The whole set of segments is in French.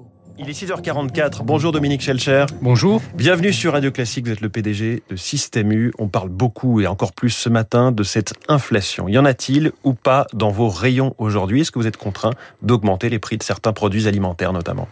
Baku. Il est 6h44. Bonjour Dominique Schelcher. Bonjour. Bienvenue sur Radio Classique. Vous êtes le PDG de Système U. On parle beaucoup et encore plus ce matin de cette inflation. Y en a-t-il ou pas dans vos rayons aujourd'hui? Est-ce que vous êtes contraint d'augmenter les prix de certains produits alimentaires notamment?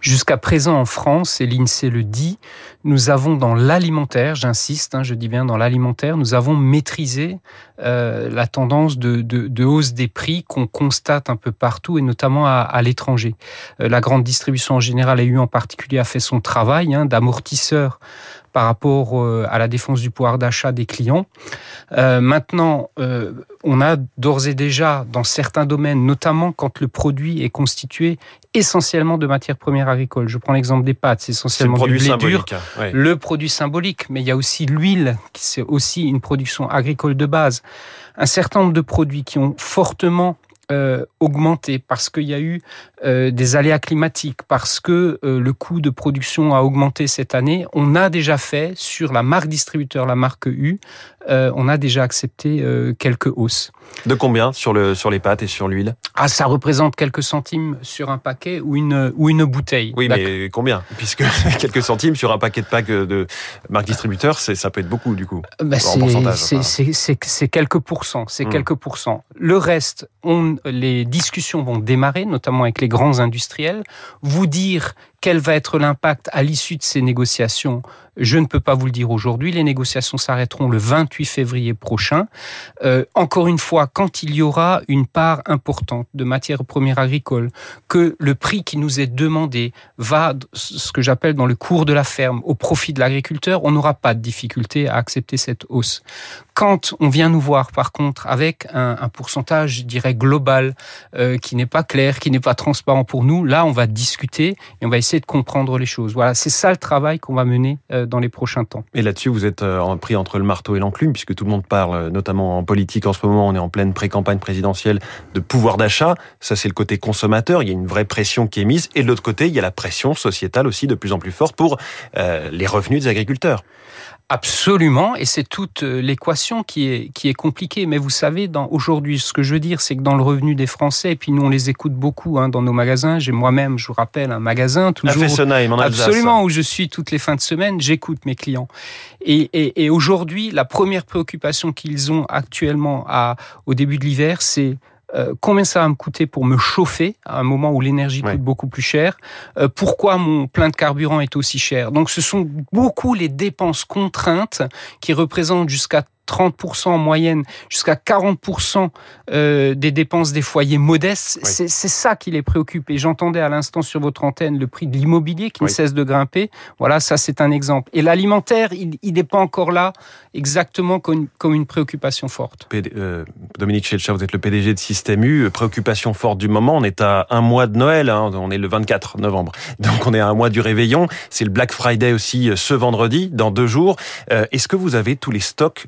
Jusqu'à présent en France, et l'INSEE le dit, nous avons dans l'alimentaire, j'insiste, hein, je dis bien dans l'alimentaire, nous avons maîtrisé euh, la tendance de, de, de, hausse des prix qu'on constate un peu partout et notamment à, à l'étranger. Euh, la grande distribution en général, et eu en particulier, a fait son travail hein, d'amortisseur par rapport euh, à la défense du pouvoir d'achat des clients. Euh, maintenant, euh, on a d'ores et déjà dans certains domaines, notamment quand le produit est constitué essentiellement de matières premières agricoles. Je prends l'exemple des pâtes, c'est essentiellement le du blé dur, ouais. le produit symbolique, mais il y a aussi l'huile, qui c'est aussi une production agricole de base. Un certain nombre de produits qui ont fortement euh, augmenté parce qu'il y a eu euh, des aléas climatiques, parce que euh, le coût de production a augmenté cette année, on a déjà fait sur la marque distributeur, la marque U, euh, on a déjà accepté euh, quelques hausses. De combien sur, le, sur les pâtes et sur l'huile? Ah, ça représente quelques centimes sur un paquet ou une, ou une bouteille. Oui, mais combien? Puisque quelques centimes sur un paquet de packs de marque distributeur, ça peut être beaucoup du coup. Bah, c'est quelques pourcents. C'est mmh. quelques pourcents. Le reste, on, les discussions vont démarrer, notamment avec les grands industriels. Vous dire quel va être l'impact à l'issue de ces négociations? Je ne peux pas vous le dire aujourd'hui. Les négociations s'arrêteront le 28 février prochain. Euh, encore une fois, quand il y aura une part importante de matières premières agricoles, que le prix qui nous est demandé va, ce que j'appelle dans le cours de la ferme, au profit de l'agriculteur, on n'aura pas de difficulté à accepter cette hausse. Quand on vient nous voir, par contre, avec un, pourcentage, je dirais, global, euh, qui n'est pas clair, qui n'est pas transparent pour nous, là, on va discuter et on va essayer de comprendre les choses. Voilà, c'est ça le travail qu'on va mener euh, dans les prochains temps. Et là-dessus, vous êtes euh, pris entre le marteau et l'enclume, puisque tout le monde parle, euh, notamment en politique en ce moment, on est en pleine pré-campagne présidentielle de pouvoir d'achat. Ça, c'est le côté consommateur. Il y a une vraie pression qui est mise. Et de l'autre côté, il y a la pression sociétale aussi de plus en plus forte pour les revenus des agriculteurs. Absolument, et c'est toute l'équation qui est qui est compliquée. Mais vous savez, aujourd'hui, ce que je veux dire, c'est que dans le revenu des Français, et puis nous on les écoute beaucoup hein, dans nos magasins. J'ai moi-même, je vous rappelle, un magasin toujours Fessenheim, en absolument où je suis toutes les fins de semaine. J'écoute mes clients. Et, et, et aujourd'hui, la première préoccupation qu'ils ont actuellement à au début de l'hiver, c'est euh, combien ça va me coûter pour me chauffer à un moment où l'énergie Ouais. coûte beaucoup plus cher? Euh, Pourquoi mon plein de carburant est aussi cher? Donc ce sont beaucoup les dépenses contraintes qui représentent jusqu'à 30% en moyenne, jusqu'à 40% euh, des dépenses des foyers modestes. Oui. C'est ça qui les préoccupe. Et j'entendais à l'instant sur votre antenne le prix de l'immobilier qui Oui. ne cesse de grimper. Voilà, ça c'est un exemple. Et l'alimentaire, il n'est pas encore là exactement comme une, comme une préoccupation forte. PD, euh, Dominique Schelcher, vous êtes le PDG de Système U. Préoccupation forte du moment. On est à un mois de Noël. Hein, on est le 24 novembre. Donc on est à un mois du réveillon. C'est le Black Friday aussi euh, ce vendredi, dans deux jours. Euh, Est-ce que vous avez tous les stocks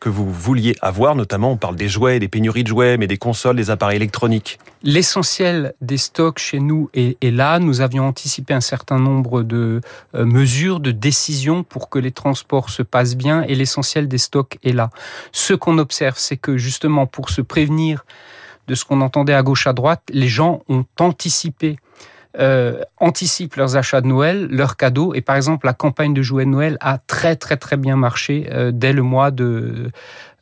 que vous vouliez avoir Notamment, on parle des jouets, des pénuries de jouets, mais des consoles, des appareils électroniques. L'essentiel des stocks chez nous est, là. Nous avions anticipé un certain nombre de euh, mesures, de décisions pour que les transports se passent bien et l'essentiel des stocks est là. Ce qu'on observe, c'est que justement pour se prévenir de ce qu'on entendait à gauche à droite, les gens ont anticipé euh, anticipent leurs achats de Noël, leurs cadeaux. Et par exemple, la campagne de jouets de Noël a très très très bien marché euh, dès le mois de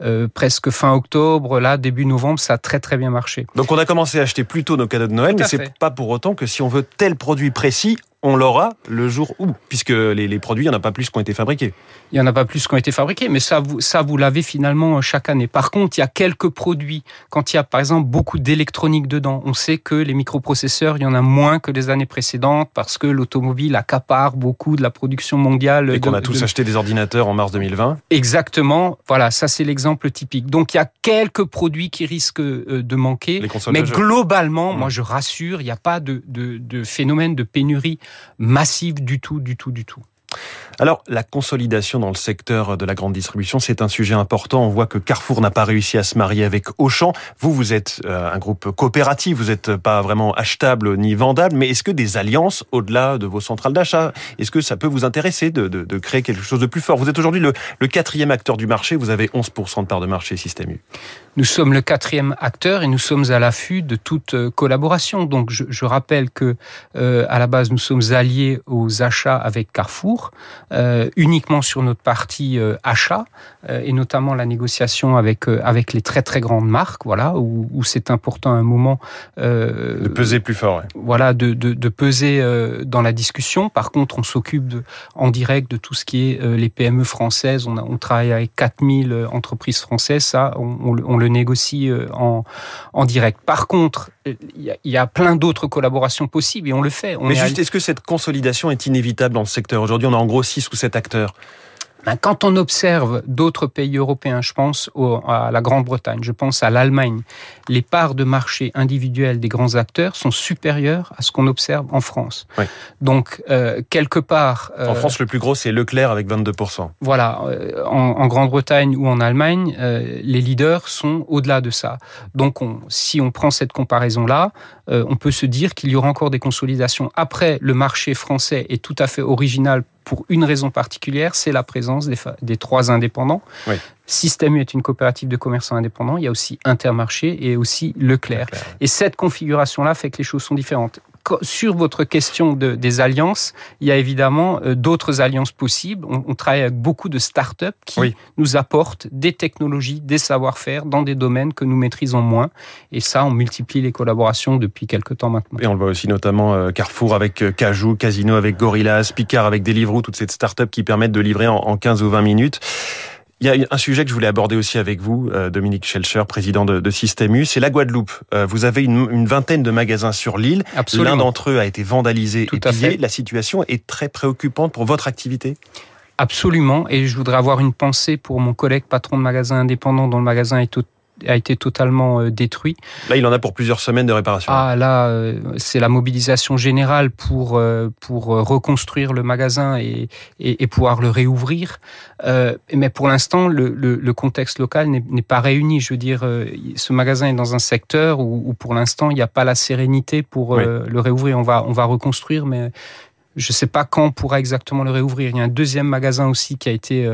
euh, presque fin octobre, là début novembre, ça a très très bien marché. Donc on a commencé à acheter plus tôt nos cadeaux de Noël, mais c'est pas pour autant que si on veut tel produit précis, on l'aura le jour où, puisque les, les produits, il n'y en a pas plus qui ont été fabriqués. Il y en a pas plus qui ont été fabriqués, mais ça, vous, ça, vous l'avez finalement chaque année. Par contre, il y a quelques produits. Quand il y a, par exemple, beaucoup d'électronique dedans, on sait que les microprocesseurs, il y en a moins que les années précédentes parce que l'automobile accapare beaucoup de la production mondiale. Et qu'on a tous de- acheté des ordinateurs en mars 2020. Exactement. Voilà, ça, c'est l'exemple typique. Donc, il y a quelques produits qui risquent euh, de manquer. Les Mais globalement, Mmh. moi, je rassure, il n'y a pas de, de, de phénomène de pénurie massive du tout, du tout, du tout. Alors, la consolidation dans le secteur de la grande distribution, c'est un sujet important. On voit que Carrefour n'a pas réussi à se marier avec Auchan. Vous, vous êtes euh, un groupe coopératif, vous n'êtes pas vraiment achetable ni vendable, mais est-ce que des alliances au-delà de vos centrales d'achat, est-ce que ça peut vous intéresser de, de, créer quelque chose de plus fort? Vous êtes aujourd'hui le, quatrième acteur du marché, vous avez 11% de part de marché Système U. Nous sommes le quatrième acteur et nous sommes à l'affût de toute euh, collaboration. Donc je, je rappelle que euh, à la base nous sommes alliés aux achats avec Carrefour, euh, uniquement sur notre partie euh, achat euh, et notamment la négociation avec euh, avec les très très grandes marques, voilà où, où c'est important à un moment de peser plus fort. Ouais. Voilà de, de, de peser dans la discussion. Par contre, on s'occupe en direct de tout ce qui est les PME françaises. On, a, on travaille avec 4000 entreprises françaises, ça on, on, on le négocie en, en direct. Par contre, il y a, plein d'autres collaborations possibles et on le fait. On Mais juste, est-ce que cette consolidation est inévitable dans le secteur? Aujourd'hui, on a en gros 6 ou 7 acteurs. Ben, quand on observe d'autres pays européens, je pense au, à la Grande-Bretagne, je pense à l'Allemagne, les parts de marché individuelles des grands acteurs sont supérieures à ce qu'on observe en France. Oui. Donc, euh, quelque part... Euh, en France, le plus gros, c'est Leclerc avec 22%. Voilà. Euh, en, en Grande-Bretagne ou en Allemagne, les leaders sont au-delà de ça. Donc, on, si on prend cette comparaison-là, on peut se dire qu'il y aura encore des consolidations. Après, le marché français est tout à fait original pour une raison particulière, c'est la présence des, des trois indépendants. Oui. Système U est une coopérative de commerçants indépendants. Il y a aussi Intermarché et aussi Leclerc. Leclerc. Et cette configuration-là fait que les choses sont différentes sur votre question de, des alliances, il y a évidemment euh, d'autres alliances possibles. On, on, travaille avec beaucoup de start-up qui oui. nous apportent des technologies, des savoir-faire dans des domaines que nous maîtrisons moins. Et ça, on multiplie les collaborations depuis quelques temps maintenant. Et on le voit aussi notamment euh, Carrefour avec euh, Cajou, Casino avec Gorillas, Picard avec Deliveroo, toutes ces start-up qui permettent de livrer en, en 15 ou 20 minutes. Il y a un sujet que je voulais aborder aussi avec vous, euh, Dominique Schelcher, président de, de Système U, c'est la Guadeloupe. Euh, vous avez une, une, vingtaine de magasins sur l'île. L'un d'entre eux a été vandalisé Tout et pillé. La situation est très préoccupante pour votre activité Absolument, et je voudrais avoir une pensée pour mon collègue patron de magasin indépendant dont le magasin est a été totalement euh, détruit. Là, il en a pour plusieurs semaines de réparation. Ah, là, euh, c'est la mobilisation générale pour euh, pour reconstruire le magasin et, et, et pouvoir le réouvrir. Euh, mais pour l'instant, le, le, le, contexte local n'est pas réuni. Je veux dire, ce magasin est dans un secteur où, où pour l'instant, il n'y a pas la sérénité pour oui. le réouvrir. On va on va reconstruire, mais je ne sais pas quand on pourra exactement le réouvrir. Il y a un deuxième magasin aussi qui a été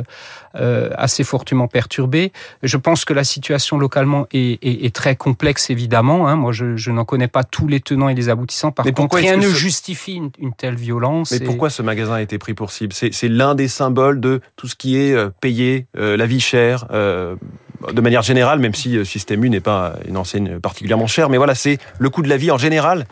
euh, assez fortement perturbé. Je pense que la situation localement est, est, est très complexe, évidemment. Hein. Moi, je, je n'en connais pas tous les tenants et les aboutissants. Par Mais contre, rien ne ce... justifie une, une, telle violence. Mais et... pourquoi ce magasin a été pris pour cible? C'est l'un des symboles de tout ce qui est payé, euh, la vie chère. Euh, de manière générale, même si Système U n'est pas une enseigne particulièrement chère, mais voilà, c'est le coût de la vie en général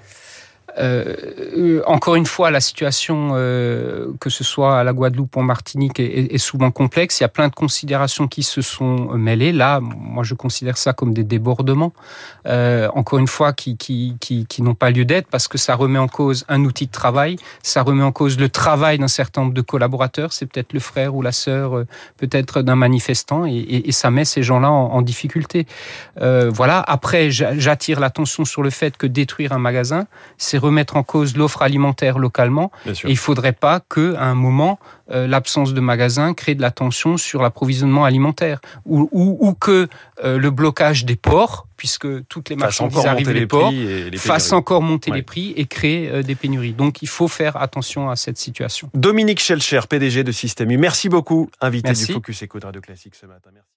euh, encore une fois, la situation, euh, que ce soit à la Guadeloupe ou en Martinique, est, souvent complexe. Il y a plein de considérations qui se sont mêlées. Là, moi, je considère ça comme des débordements, euh, encore une fois, qui, n'ont pas lieu d'être parce que ça remet en cause un outil de travail, ça remet en cause le travail d'un certain nombre de collaborateurs. C'est peut-être le frère ou la sœur, euh, peut-être d'un manifestant, et, ça met ces gens-là en, en, difficulté. Euh, voilà. Après, j'attire l'attention sur le fait que détruire un magasin, c'est remettre en cause l'offre alimentaire localement. Et il ne faudrait pas qu'à un moment, euh, l'absence de magasins crée de la tension sur l'approvisionnement alimentaire. Ou, ou, ou que euh, le blocage des ports, puisque toutes les marchandises arrivent les, les ports, les fasse encore monter ouais. les prix et créer euh, des pénuries. Donc il faut faire attention à cette situation. Dominique Schelcher, PDG de Système U, merci beaucoup, invité merci. du Focus Éco de Radio Classique ce matin. Merci.